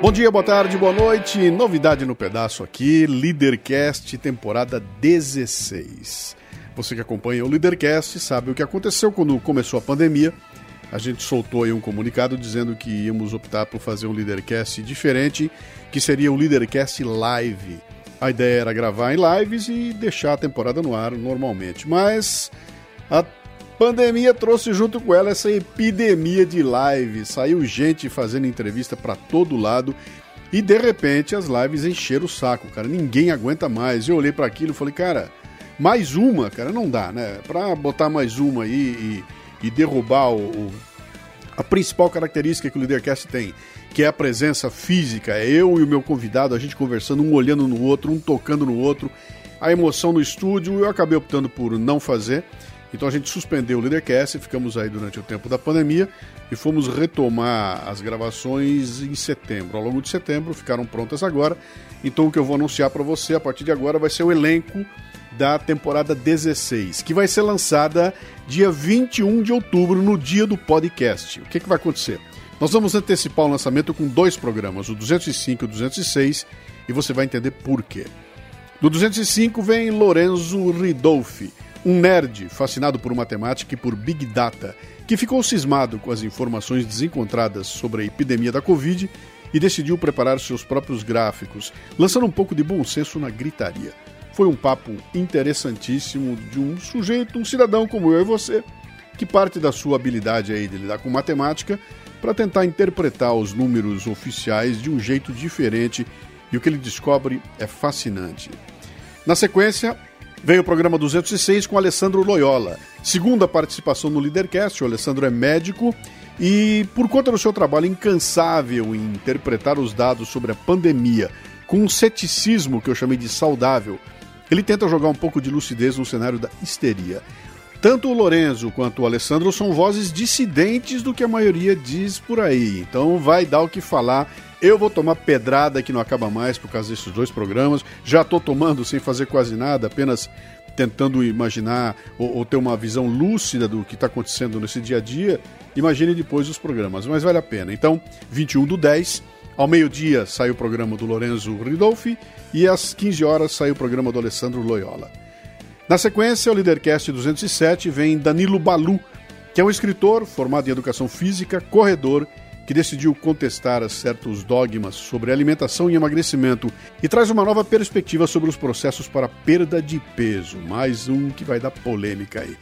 Bom dia, boa tarde, boa noite. Novidade no pedaço aqui, Leadercast temporada 16. Você que acompanha o Leadercast sabe o que aconteceu quando começou a pandemia. A gente soltou aí um comunicado dizendo que íamos optar por fazer um Leadercast diferente, que seria o Leadercast Live. A ideia era gravar em lives e deixar a temporada no ar normalmente, mas a Pandemia trouxe junto com ela essa epidemia de live. Saiu gente fazendo entrevista para todo lado e de repente as lives encheram o saco, cara. Ninguém aguenta mais. Eu olhei para aquilo e falei, cara, mais uma, cara, não dá, né? Para botar mais uma aí e, e derrubar o, o, a principal característica que o Leadercast tem, que é a presença física. É eu e o meu convidado, a gente conversando, um olhando no outro, um tocando no outro. A emoção no estúdio, eu acabei optando por não fazer. Então a gente suspendeu o Leadercast, ficamos aí durante o tempo da pandemia e fomos retomar as gravações em setembro. Ao longo de setembro ficaram prontas agora. Então o que eu vou anunciar para você a partir de agora vai ser o elenco da temporada 16, que vai ser lançada dia 21 de outubro, no dia do podcast. O que, que vai acontecer? Nós vamos antecipar o lançamento com dois programas, o 205 e o 206, e você vai entender por quê. No 205 vem Lorenzo Ridolfi um nerd fascinado por matemática e por Big Data, que ficou cismado com as informações desencontradas sobre a epidemia da Covid e decidiu preparar seus próprios gráficos, lançando um pouco de bom senso na gritaria. Foi um papo interessantíssimo de um sujeito, um cidadão como eu e você, que parte da sua habilidade aí de lidar com matemática para tentar interpretar os números oficiais de um jeito diferente e o que ele descobre é fascinante. Na sequência, Veio o programa 206 com Alessandro Loyola. Segunda participação no Leadercast, o Alessandro é médico e, por conta do seu trabalho incansável em interpretar os dados sobre a pandemia com um ceticismo que eu chamei de saudável, ele tenta jogar um pouco de lucidez no cenário da histeria. Tanto o Lorenzo quanto o Alessandro são vozes dissidentes do que a maioria diz por aí, então vai dar o que falar eu vou tomar pedrada que não acaba mais por causa desses dois programas. Já estou tomando sem fazer quase nada, apenas tentando imaginar ou, ou ter uma visão lúcida do que está acontecendo nesse dia a dia. Imagine depois os programas, mas vale a pena. Então, 21 do 10, ao meio-dia sai o programa do Lorenzo Ridolfi e às 15 horas sai o programa do Alessandro Loyola. Na sequência, o Leadercast 207 vem Danilo Balu, que é um escritor formado em educação física, corredor que decidiu contestar certos dogmas sobre alimentação e emagrecimento e traz uma nova perspectiva sobre os processos para perda de peso. Mais um que vai dar polêmica aí.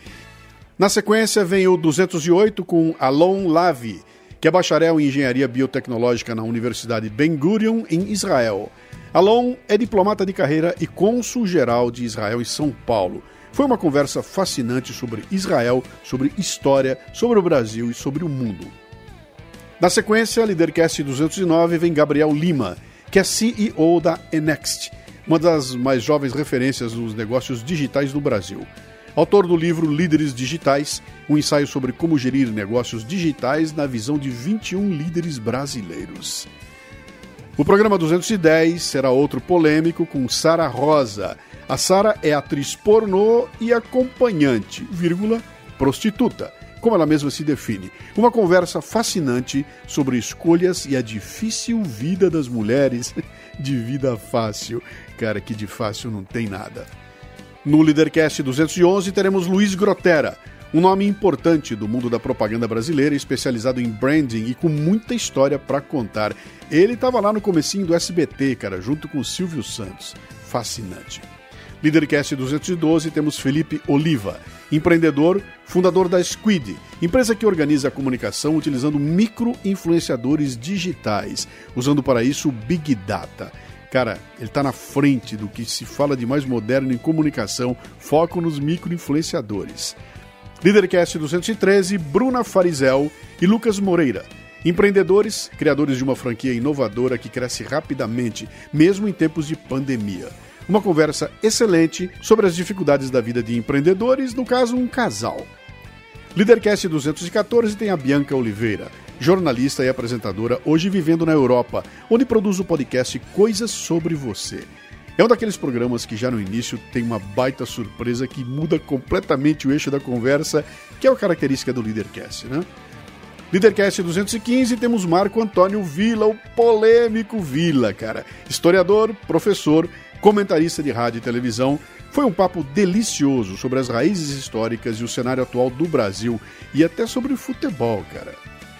Na sequência vem o 208 com Alon Lavi, que é bacharel em engenharia biotecnológica na Universidade Ben Gurion, em Israel. Alon é diplomata de carreira e cônsul geral de Israel em São Paulo. Foi uma conversa fascinante sobre Israel, sobre história, sobre o Brasil e sobre o mundo. Na sequência, Leadercast 209 vem Gabriel Lima, que é CEO da Enext, uma das mais jovens referências nos negócios digitais no Brasil. Autor do livro Líderes Digitais, um ensaio sobre como gerir negócios digitais na visão de 21 líderes brasileiros. O programa 210 será outro polêmico com Sara Rosa. A Sara é atriz pornô e acompanhante, vírgula, prostituta como ela mesma se define. Uma conversa fascinante sobre escolhas e a difícil vida das mulheres. De vida fácil. Cara, que de fácil não tem nada. No Leadercast 211 teremos Luiz Grotera, um nome importante do mundo da propaganda brasileira, especializado em branding e com muita história para contar. Ele estava lá no comecinho do SBT, cara, junto com Silvio Santos. Fascinante. Leadercast 212 temos Felipe Oliva, empreendedor, fundador da Squid, empresa que organiza a comunicação utilizando micro-influenciadores digitais, usando para isso Big Data. Cara, ele está na frente do que se fala de mais moderno em comunicação, foco nos micro-influenciadores. Leadercast 213, Bruna Farizel e Lucas Moreira. Empreendedores, criadores de uma franquia inovadora que cresce rapidamente, mesmo em tempos de pandemia. Uma conversa excelente sobre as dificuldades da vida de empreendedores, no caso, um casal. Leadercast 214 tem a Bianca Oliveira, jornalista e apresentadora, hoje vivendo na Europa, onde produz o podcast Coisas sobre Você. É um daqueles programas que já no início tem uma baita surpresa que muda completamente o eixo da conversa, que é a característica do Leadercast, né? Lidercast 215 temos Marco Antônio Vila, o polêmico Vila, cara. Historiador, professor, comentarista de rádio e televisão. Foi um papo delicioso sobre as raízes históricas e o cenário atual do Brasil e até sobre o futebol, cara.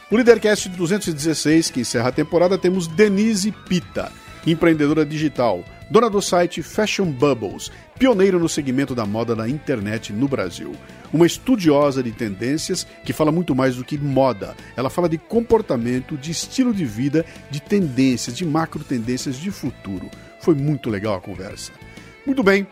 O Lidercast 216, que encerra a temporada, temos Denise Pita, empreendedora digital, dona do site Fashion Bubbles, pioneiro no segmento da moda na internet no Brasil. Uma estudiosa de tendências que fala muito mais do que moda. Ela fala de comportamento, de estilo de vida, de tendências, de macro tendências de futuro. Foi muito legal a conversa. Muito bem,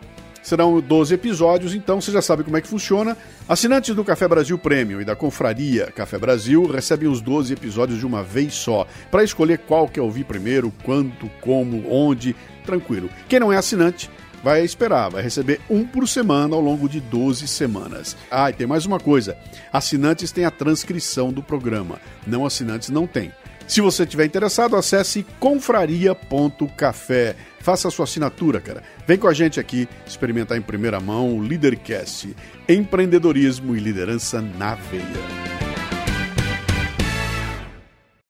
Serão 12 episódios, então você já sabe como é que funciona. Assinantes do Café Brasil Premium e da Confraria Café Brasil recebem os 12 episódios de uma vez só, para escolher qual quer ouvir primeiro, quanto, como, onde, tranquilo. Quem não é assinante, vai esperar, vai receber um por semana ao longo de 12 semanas. Ah, e tem mais uma coisa: assinantes têm a transcrição do programa, não assinantes não têm. Se você estiver interessado, acesse confraria.café. Faça a sua assinatura, cara. Vem com a gente aqui experimentar em primeira mão o Leadercast, empreendedorismo e liderança na veia.